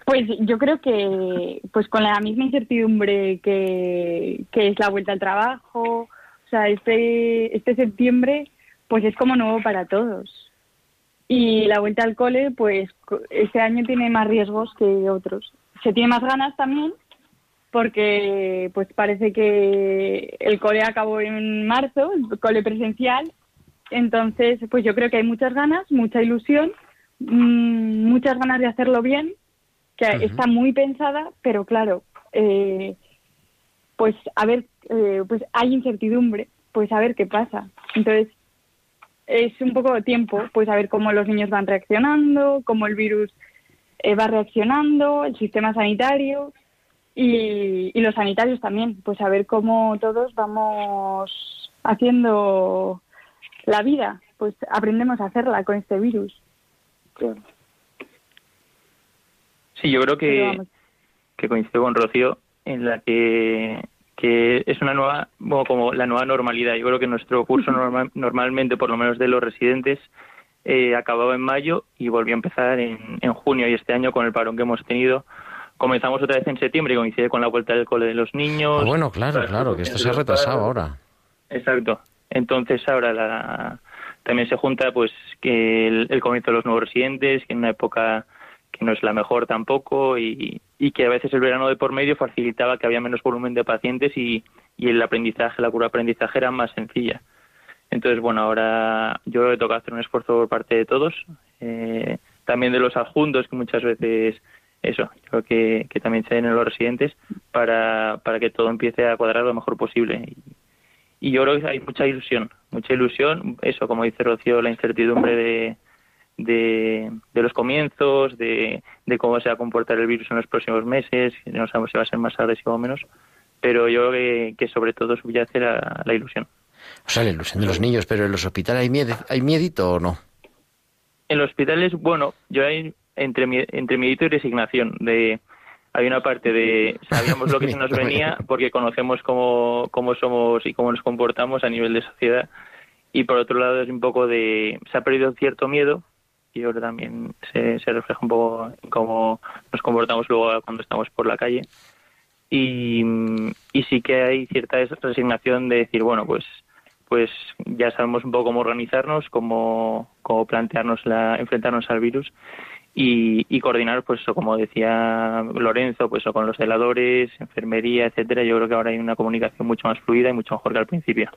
Pues yo creo que pues con la misma incertidumbre que, que es la vuelta al trabajo, o sea, este, este septiembre pues es como nuevo para todos. Y la vuelta al cole pues este año tiene más riesgos que otros. Se tiene más ganas también porque pues parece que el cole acabó en marzo, el cole presencial, entonces pues yo creo que hay muchas ganas, mucha ilusión, mm, muchas ganas de hacerlo bien, que está muy pensada, pero claro, eh, pues a ver, eh, pues hay incertidumbre, pues a ver qué pasa. Entonces es un poco de tiempo, pues a ver cómo los niños van reaccionando, cómo el virus eh, va reaccionando, el sistema sanitario y, y los sanitarios también, pues a ver cómo todos vamos haciendo la vida, pues aprendemos a hacerla con este virus. Claro. Sí, yo creo que, que coincido con Rocío en la que, que es una nueva, bueno, como la nueva normalidad. Yo creo que nuestro curso normal- normalmente, por lo menos de los residentes, eh, acababa en mayo y volvió a empezar en, en junio y este año con el parón que hemos tenido. Comenzamos otra vez en septiembre y coincide con la vuelta del cole de los niños. Ah, bueno, claro, claro, que esto se ha retrasado ahora. Exacto. Entonces ahora la, también se junta pues que el, comienzo de los nuevos residentes, que en una época que no es la mejor tampoco y, y que a veces el verano de por medio facilitaba que había menos volumen de pacientes y, y el aprendizaje, la curva de aprendizaje era más sencilla. Entonces, bueno, ahora yo creo que toca hacer un esfuerzo por parte de todos, eh, también de los adjuntos, que muchas veces, eso, yo creo que, que también se den en los residentes, para, para que todo empiece a cuadrar lo mejor posible. Y, y yo creo que hay mucha ilusión, mucha ilusión, eso, como dice Rocío, la incertidumbre de, de, de los comienzos, de, de cómo se va a comportar el virus en los próximos meses, no sabemos si va a ser más agresivo o menos, pero yo creo que, que sobre todo subyace la, la ilusión. O sea, la ilusión de los niños, pero en los hospitales hay, miedo, ¿hay miedito o no? En los hospitales, bueno, yo hay entre, entre miedito y resignación. De, hay una parte de sabíamos lo que se nos venía porque conocemos cómo, cómo somos y cómo nos comportamos a nivel de sociedad. Y por otro lado es un poco de... Se ha perdido cierto miedo y ahora también se, se refleja un poco en cómo nos comportamos luego cuando estamos por la calle. Y, y sí que hay cierta resignación de decir, bueno, pues pues ya sabemos un poco cómo organizarnos, cómo, cómo plantearnos la, enfrentarnos al virus y, y coordinar, pues eso, como decía Lorenzo, pues eso, con los celadores, enfermería, etcétera. Yo creo que ahora hay una comunicación mucho más fluida y mucho mejor que al principio.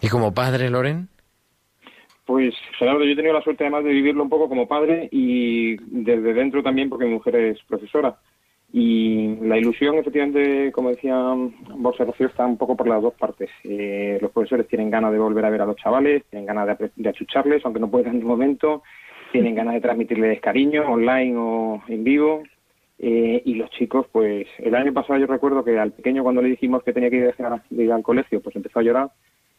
¿Y como padre, Loren? Pues, Gerardo, yo he tenido la suerte además de vivirlo un poco como padre y desde dentro también porque mi mujer es profesora. Y la ilusión, efectivamente, como decía Borja Rocío, está un poco por las dos partes. Eh, los profesores tienen ganas de volver a ver a los chavales, tienen ganas de, de achucharles, aunque no puedan en el momento, tienen ganas de transmitirles cariño online o en vivo. Eh, y los chicos, pues el año pasado yo recuerdo que al pequeño cuando le dijimos que tenía que ir, a ir al colegio, pues empezó a llorar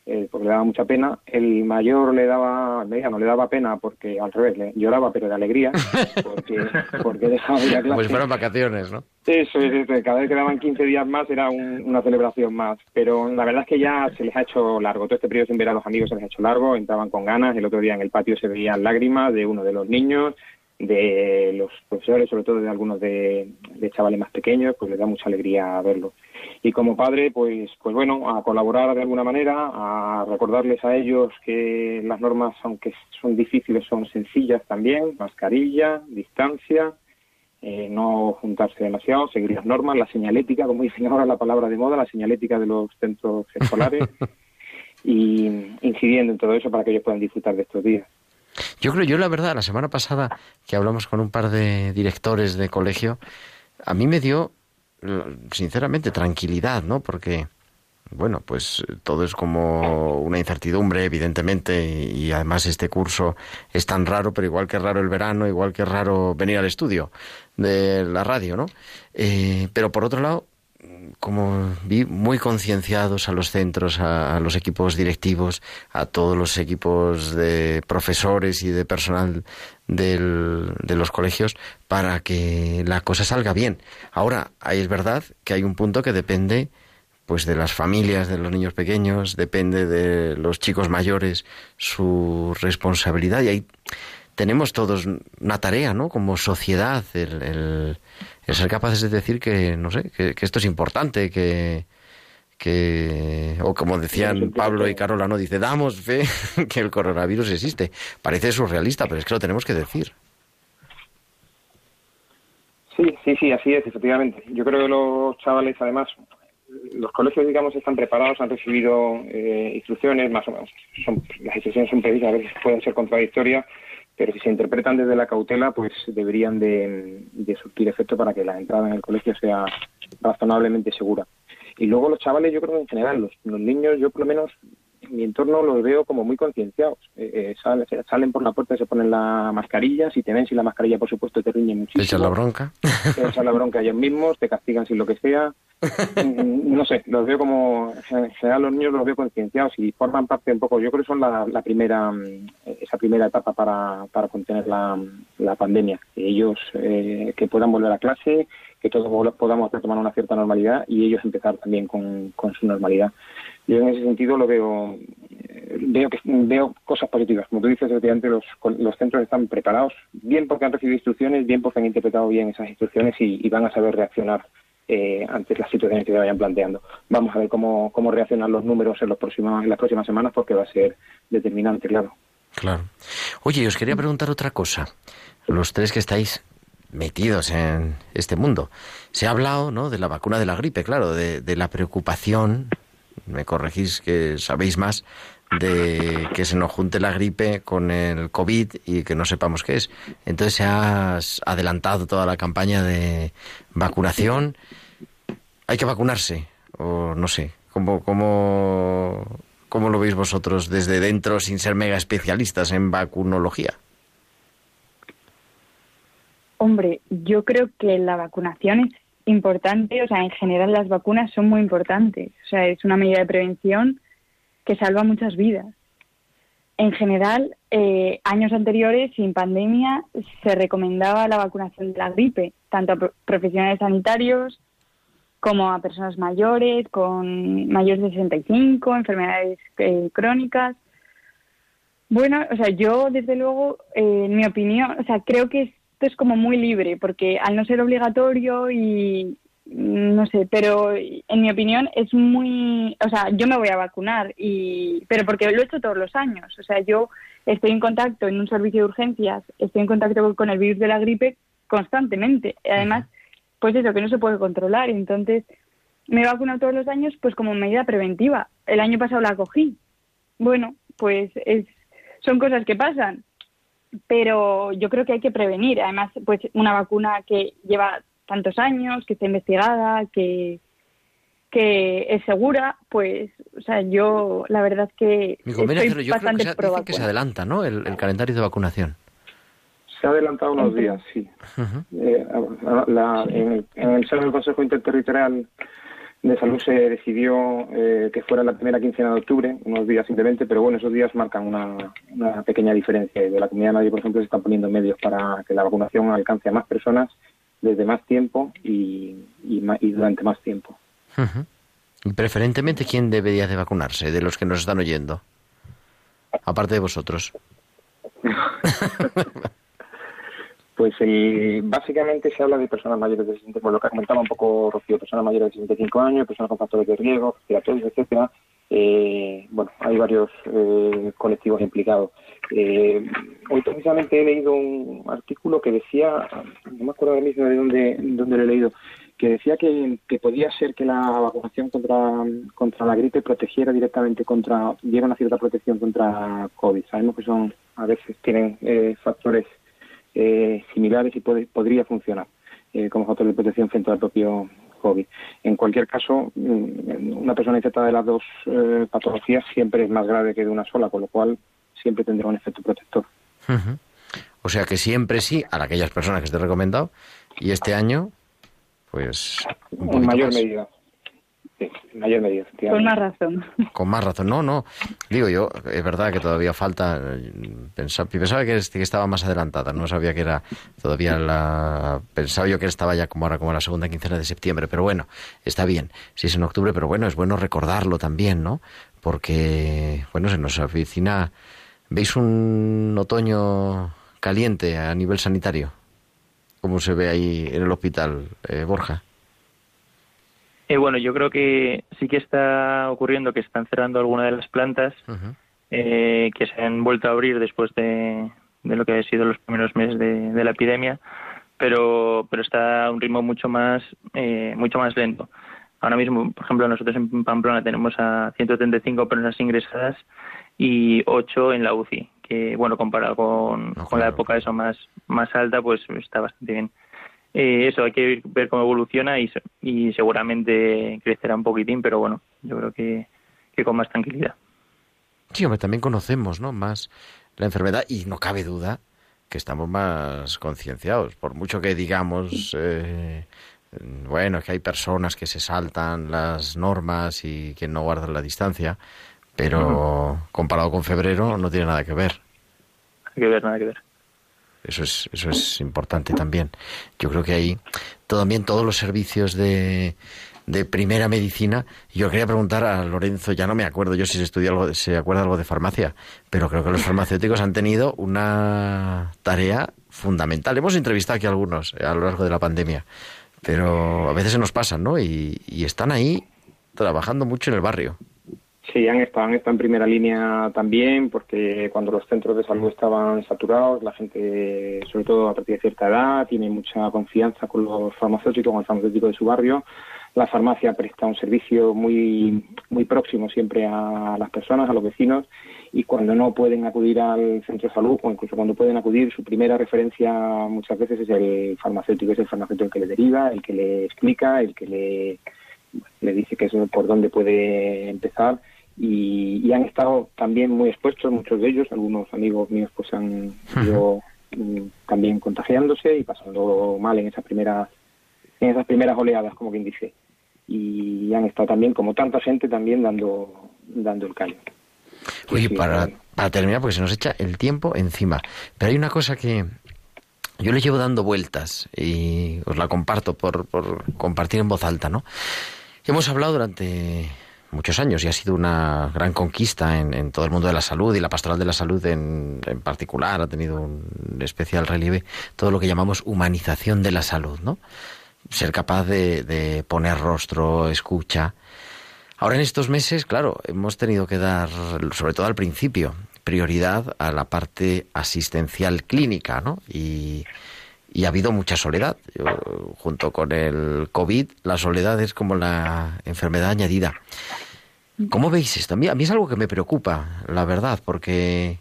eh, porque le daba mucha pena. El mayor le daba, no le daba pena porque al revés, le lloraba pero de alegría, porque, porque dejaba de ir a clase. Pues fueron vacaciones, ¿no? Eso es, eso, cada vez que daban 15 días más era un- una celebración más. Pero la verdad es que ya se les ha hecho largo. Todo este periodo sin ver a los amigos se les ha hecho largo, entraban con ganas. El otro día en el patio se veían lágrimas de uno de los niños, de los profesores, sobre todo de algunos de, de chavales más pequeños, pues les da mucha alegría verlo. Y como padre, pues, pues bueno, a colaborar de alguna manera, a recordarles a ellos que las normas, aunque son difíciles, son sencillas también, mascarilla, distancia, eh, no juntarse demasiado, seguir las normas, la señalética, como dicen ahora la palabra de moda, la señalética de los centros escolares, y incidiendo en todo eso para que ellos puedan disfrutar de estos días. Yo creo, yo la verdad, la semana pasada que hablamos con un par de directores de colegio, a mí me dio, sinceramente, tranquilidad, ¿no? Porque, bueno, pues eh, todo es como una incertidumbre, evidentemente, y, además este curso es tan raro, pero igual que raro el verano, igual que raro venir al estudio de la radio, ¿no? Eh, pero por otro lado, como vi muy concienciados a los centros, a, los equipos directivos, a todos los equipos de profesores y de personal del- de los colegios para que la cosa salga bien. Ahora, ahí es verdad que hay un punto que depende pues de las familias de los niños pequeños, depende de los chicos mayores su responsabilidad y ahí tenemos todos una tarea, ¿no? Como sociedad, el- el ser capaces de decir que, no sé, que, que esto es importante, que, que, o como decían Pablo y Carola, ¿no? Dice, damos fe que el coronavirus existe. Parece surrealista, pero es que lo tenemos que decir. Sí, sí, sí, así es, efectivamente. Yo creo que los chavales, además, los colegios, digamos, están preparados, han recibido eh, instrucciones, más o menos. Son, las instrucciones son precisas, a veces pueden ser contradictorias, pero si se interpretan desde la cautela, pues deberían de, de surtir efecto para que la entrada en el colegio sea razonablemente segura. Y luego los chavales, yo creo que en general, los, los niños, yo por lo menos en mi entorno los veo como muy concienciados. Eh, eh, salen, salen por la puerta y se ponen la mascarilla. Si te ven sin la mascarilla, por supuesto, te riñen Te muchísimo. echas la bronca. te echan la bronca ellos mismos, te castigan sin lo que sea. Mm, no sé, los veo como, en general los niños los veo concienciados y forman parte un poco, yo creo que son la, la primera, mm, esa primera etapa para, para contener la, la pandemia. Ellos eh, que puedan volver a clase, que todos podamos retomar una cierta normalidad y ellos empezar también con, con su normalidad. Yo en ese sentido lo veo, veo que veo cosas positivas. Como tú dices, efectivamente los, los centros están preparados, bien porque han recibido instrucciones, bien porque han interpretado bien esas instrucciones y, van a saber reaccionar eh, ante las situaciones que se vayan planteando. Vamos a ver cómo, cómo reaccionan los números en, los próximos, en las próximas semanas porque va a ser determinante, claro. Claro. Oye, os quería preguntar otra cosa. Los tres que estáis metidos en este mundo. Se ha hablado, ¿no? De la vacuna de la gripe, claro, de la preocupación, me corregís que sabéis más, de que se nos junte la gripe con el COVID y que no sepamos qué es. Entonces se ha adelantado toda la campaña de vacunación. ¿Hay que vacunarse? O no sé, ¿cómo, cómo, cómo lo veis vosotros desde dentro sin ser mega especialistas en vacunología? Hombre, yo creo que la vacunación es importante, o sea, en general las vacunas son muy importantes, o sea, es una medida de prevención que salva muchas vidas. En general, eh, años anteriores, sin pandemia, se recomendaba la vacunación de la gripe, tanto a pro- profesionales sanitarios como a personas mayores, con mayores de 65, enfermedades eh, crónicas. Bueno, o sea, yo desde luego, eh, en mi opinión, o sea, creo que es como muy libre, porque al no ser obligatorio y mm, no sé, pero en mi opinión es muy, o sea, yo me voy a vacunar y, pero porque lo he hecho todos los años, o sea, yo estoy en contacto en un servicio de urgencias, estoy en contacto con el virus de la gripe constantemente, además, pues eso que no se puede controlar, entonces me he vacunado todos los años, pues como medida preventiva. El año pasado la cogí. Bueno, pues es, son cosas que pasan, pero yo creo que hay que prevenir. Además, pues una vacuna que lleva tantos años, que está investigada, que que es segura, pues, o sea, yo la verdad es que Mi convenio, estoy yo creo que bastante se, dicen que se adelanta, ¿no? El, el calendario de vacunación. Se ha adelantado unos días, sí. Eh, la- en, el, en el seno del Consejo Interterritorial de Salud se decidió eh, que fuera la primera quincena de octubre, unos días simplemente, pero bueno, esos días marcan una, una pequeña diferencia. De la Comunidad de Madrid, por ejemplo, se están poniendo medios para que la vacunación alcance a más personas desde más tiempo y, y, ma- y durante más tiempo. Preferentemente, ¿quién debería de vacunarse de los que nos están oyendo? Aparte de vosotros. Pues el- básicamente se habla de personas mayores de 65, por lo que comentaba un poco Rocío, personas mayores de 65 años, personas con factores de riesgo, respiratorios, etcétera. Eh, bueno, hay varios eh, colectivos implicados. Eh, hoy precisamente he leído un artículo que decía, no me acuerdo ahora mismo de dónde, dónde lo he leído, que decía que, podía ser que la vacunación contra, contra la gripe protegiera directamente contra, diera una cierta protección contra COVID. Sabemos que son, a veces tienen eh, factores eh, similares y puede- podría funcionar eh, como factor de protección frente al propio COVID. En cualquier caso, mm, una persona infectada de las dos eh, patologías siempre es más grave que de una sola, con lo cual siempre tendrá un efecto protector. O sea que siempre sí a aquellas personas que he recomendado. Y este año, pues. un En mayor más. medida. Sí, en mayor medida. Con más razón. Con más razón. No, no. Digo yo, es verdad que todavía falta. Pensaba, pensaba que, estaba más adelantada. No sabía que era todavía la. Pensaba yo que estaba ya como ahora, como la segunda quincena de septiembre. Pero bueno, está bien. Si es en octubre, pero bueno, es bueno recordarlo también, ¿no? Porque, bueno, se nos avecina. ¿Veis un otoño caliente a nivel sanitario? ¿Cómo se ve ahí en el hospital, eh, Borja? Eh, bueno, yo creo que sí que está ocurriendo que están cerrando algunas de las plantas eh, que se han vuelto a abrir después de, de lo que ha sido los primeros meses de, de la epidemia, pero pero está a un ritmo mucho más eh, mucho más lento. Ahora mismo, por ejemplo, nosotros en Pamplona tenemos a 135 personas ingresadas y 8 en la UCI, que bueno, comparado con, con la época eso más más alta, pues está bastante bien. Eh, eso, hay que ver cómo evoluciona y, y seguramente crecerá un poquitín, pero bueno, yo creo que, que con más tranquilidad. Sí, hombre, también conocemos, ¿no? Más la enfermedad y no cabe duda que estamos más concienciados. Por mucho que digamos, eh, bueno, que hay personas que se saltan las normas y que no guardan la distancia, pero comparado con febrero no tiene nada que ver. Nada que ver, nada que ver. Eso es, eso es importante también. Yo creo que ahí también todos los servicios de, de primera medicina. Yo quería preguntar a Lorenzo, ya no me acuerdo yo si se estudia algo, se acuerda algo de farmacia, pero creo que los farmacéuticos han tenido una tarea fundamental. Hemos entrevistado aquí a algunos a lo largo de la pandemia, pero a veces se nos pasan, ¿no? Y están ahí trabajando mucho en el barrio. Sí, han estado, han estado en primera línea también, porque cuando los centros de salud estaban saturados, la gente, sobre todo a partir de cierta edad, tiene mucha confianza con los farmacéuticos, con el farmacéutico de su barrio. La farmacia presta un servicio muy, muy próximo siempre a las personas, a los vecinos, y cuando no pueden acudir al centro de salud, o incluso cuando pueden acudir, su primera referencia muchas veces es el farmacéutico, es el farmacéutico el que le deriva, el que le explica, el que le, le dice que es por dónde puede empezar y, y han estado también muy expuestos muchos de ellos algunos amigos míos pues han ido mm, también contagiándose y pasando mal en esas primeras en esas primeras oleadas como quien dice y han estado también como tanta gente también dando dando el callo Oye, para, para terminar, porque se nos echa el tiempo encima. Pero hay una cosa que yo le llevo dando vueltas y os la comparto por, por compartir en voz alta, ¿no? Hemos hablado durante muchos años y ha sido una gran conquista en, todo el mundo de la salud y la pastoral de la salud en, en particular ha tenido un especial relieve todo lo que llamamos humanización de la salud, ¿no? Ser capaz de, de poner rostro, escucha. Ahora en estos meses, claro, hemos tenido que dar, sobre todo al principio, prioridad a la parte asistencial clínica, ¿no? Y, y ha habido mucha soledad. Yo, junto con el COVID, la soledad es como la enfermedad añadida. ¿Cómo veis esto? A mí, a mí es algo que me preocupa, la verdad, porque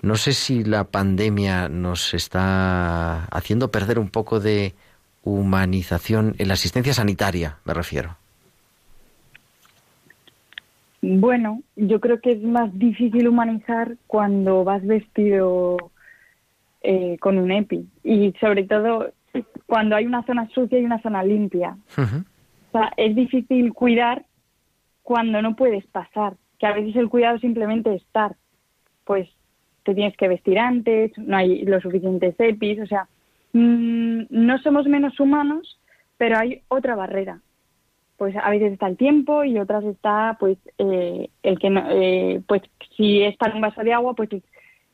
no sé si la pandemia nos está haciendo perder un poco de humanización en la asistencia sanitaria, me refiero. Bueno, yo creo que es más difícil humanizar cuando vas vestido eh, con un EPI y sobre todo cuando hay una zona sucia y una zona limpia. O sea, es difícil cuidar cuando no puedes pasar, que a veces el cuidado simplemente es estar. Pues te tienes que vestir antes, no hay los suficientes EPIs, o sea, mm, no somos menos humanos, pero hay otra barrera. Pues a veces está el tiempo y otras está, pues, eh, el que no, eh, pues si es para un vaso de agua, pues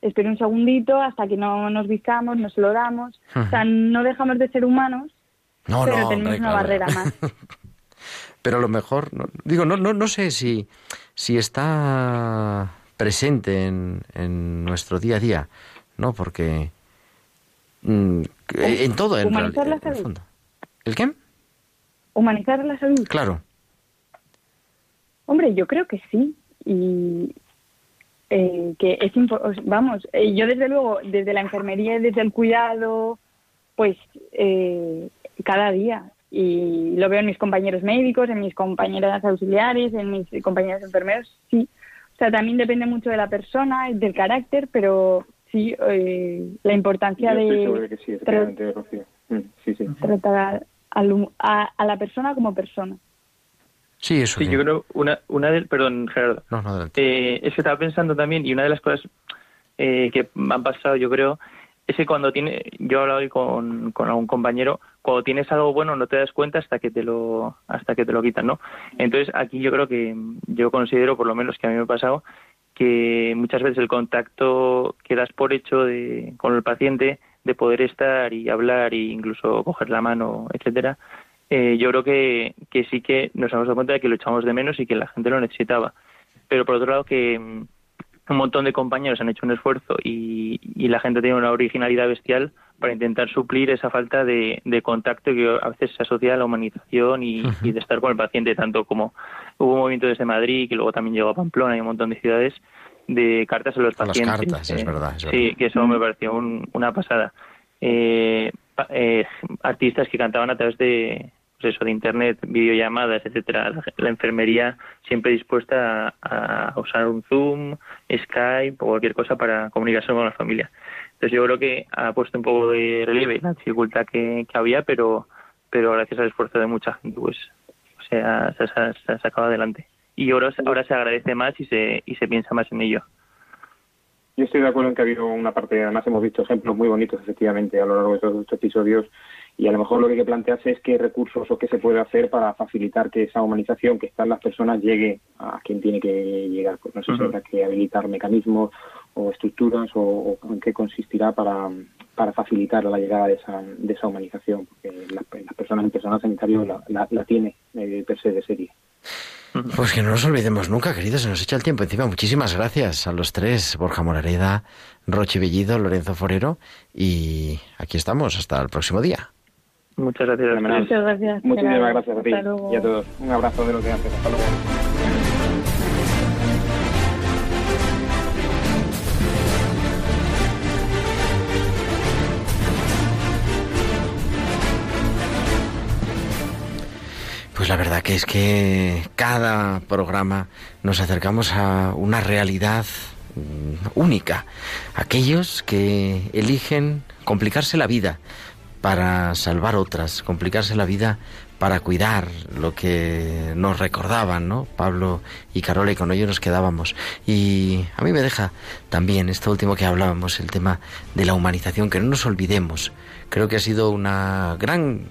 espera un segundito hasta que no nos vistamos, nos lo damos. O sea, no dejamos de ser humanos, No, pero no, tenemos hombre, una claro. barrera más. Pero a lo mejor, no- digo, no, no, no sé si, si está presente en, en nuestro día a día, ¿no? Porque mm, que- en todo, en, Humanizar real- la en salud. el fondo. ¿El qué? Humanizar la salud. Claro. Hombre, yo creo que sí. Y eh, que es vamos, eh, yo desde luego, desde la enfermería y desde el cuidado, pues eh, cada día. Y lo veo en mis compañeros médicos, en mis compañeras auxiliares, en mis compañeros enfermeros, sí. O sea, también depende mucho de la persona, del carácter, pero sí, eh, la importancia Yo estoy de que sí, Rocío. Mm, Sí, sí. tratar hum- a, a la persona como persona. Sí, eso. Sí, yo creo una, una del, perdón, Gerardo. No, no, adelante. Eh, es que estaba pensando también, y una de las cosas eh, que me han pasado, yo creo, es que cuando tiene, yo he hablado hoy con, con algún compañero, cuando tienes algo bueno no te das cuenta hasta que te lo, hasta que te lo quitan, ¿no? Entonces aquí yo creo que, yo considero, por lo menos que a mí me ha pasado, que muchas veces el contacto que das por hecho de, con el paciente, de poder estar y hablar e incluso coger la mano, etcétera, eh, yo creo que, que sí que nos hemos dado cuenta de que lo echamos de menos y que la gente lo necesitaba. Pero por otro lado que mm, un montón de compañeros han hecho un esfuerzo y, y la gente tiene una originalidad bestial para intentar suplir esa falta de, de contacto que a veces se asocia a la humanización y, y de estar con el paciente, tanto como hubo un movimiento desde Madrid, que luego también llegó a Pamplona y un montón de ciudades, de cartas a los A las pacientes. cartas, es verdad, es sí, verdad. que eso me pareció un- una pasada. Eh, eh, artistas que cantaban a través de pues eso de internet, videollamadas, etcétera. La, enfermería siempre dispuesta a, usar un Zoom, Skype o cualquier cosa para comunicarse con la familia. Entonces yo creo que ha puesto un poco de relieve la dificultad que, que había, pero pero gracias al esfuerzo de mucha gente pues se ha, se ha- sacado adelante. Y ahora, ahora se agradece más y se, y se piensa más en ello. Yo estoy de acuerdo en que ha habido una parte, además hemos visto ejemplos muy bonitos efectivamente a lo largo de estos episodios y a lo mejor lo que hay que plantearse es qué recursos o qué se puede hacer para facilitar que esa humanización que está en las personas llegue a quien tiene que llegar. Pues no sé si habrá que habilitar mecanismos o estructuras o, o en qué consistirá para, para facilitar la llegada de esa, de esa humanización, porque las, las personas en personal sanitario la, la, la tiene eh, per se de serie. Pues que no nos olvidemos nunca, queridos, se nos echa el tiempo encima. Muchísimas gracias a los tres, Borja Morareda, Roche Bellido, Lorenzo Forero, y aquí estamos hasta el próximo día. Muchas gracias. Muchas gracias. Muchísimas gracias a ti luego. y a todos. Un abrazo de los de antes. Hasta luego. Pues la verdad que es que cada programa nos acercamos a una realidad mm, única. Aquellos que eligen complicarse la vida para salvar otras, complicarse la vida para cuidar lo que nos recordaban, ¿no? Pablo y Carola y con ellos nos quedábamos. Y a mí me deja también esto último que hablábamos, el tema de la humanización, que no nos olvidemos. Creo que ha sido una gran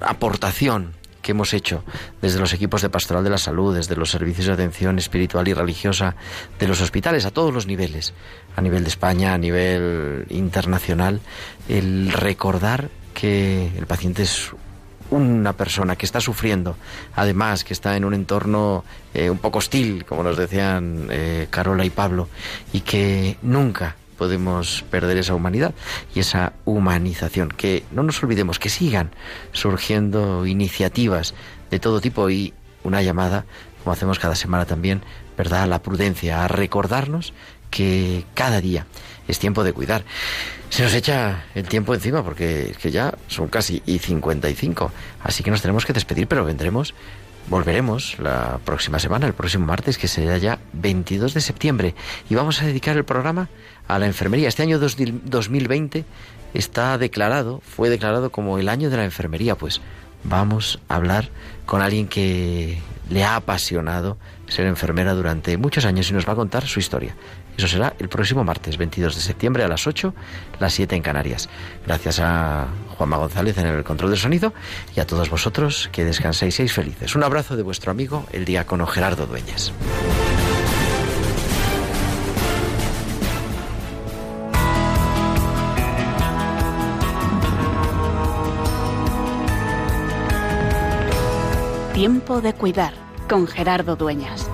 aportación que hemos hecho desde los equipos de pastoral de la salud, desde los servicios de atención espiritual y religiosa de los hospitales a todos los niveles, a nivel de España, a nivel internacional, el recordar que el paciente es una persona que está sufriendo, además que está en un entorno eh, un poco hostil, como nos decían eh, Carola y Pablo, y que nunca podemos perder esa humanidad y esa humanización. Que no nos olvidemos que sigan surgiendo iniciativas de todo tipo y una llamada, como hacemos cada semana también, ¿verdad? A la prudencia, a recordarnos que cada día es tiempo de cuidar. Se nos echa el tiempo encima porque es que ya son casi y 55, así que nos tenemos que despedir, pero vendremos Volveremos la próxima semana, el próximo martes, que será ya 22 de septiembre, y vamos a dedicar el programa a la enfermería. Este año 2020 está declarado, fue declarado como el año de la enfermería, pues vamos a hablar con alguien que le ha apasionado ser enfermera durante muchos años y nos va a contar su historia. Eso será el próximo martes 22 de septiembre a las 8, las 7 en Canarias. Gracias a Juanma González en el control del sonido y a todos vosotros que descanséis y seáis felices. Un abrazo de vuestro amigo el diácono Gerardo Dueñas. Tiempo de cuidar con Gerardo Dueñas.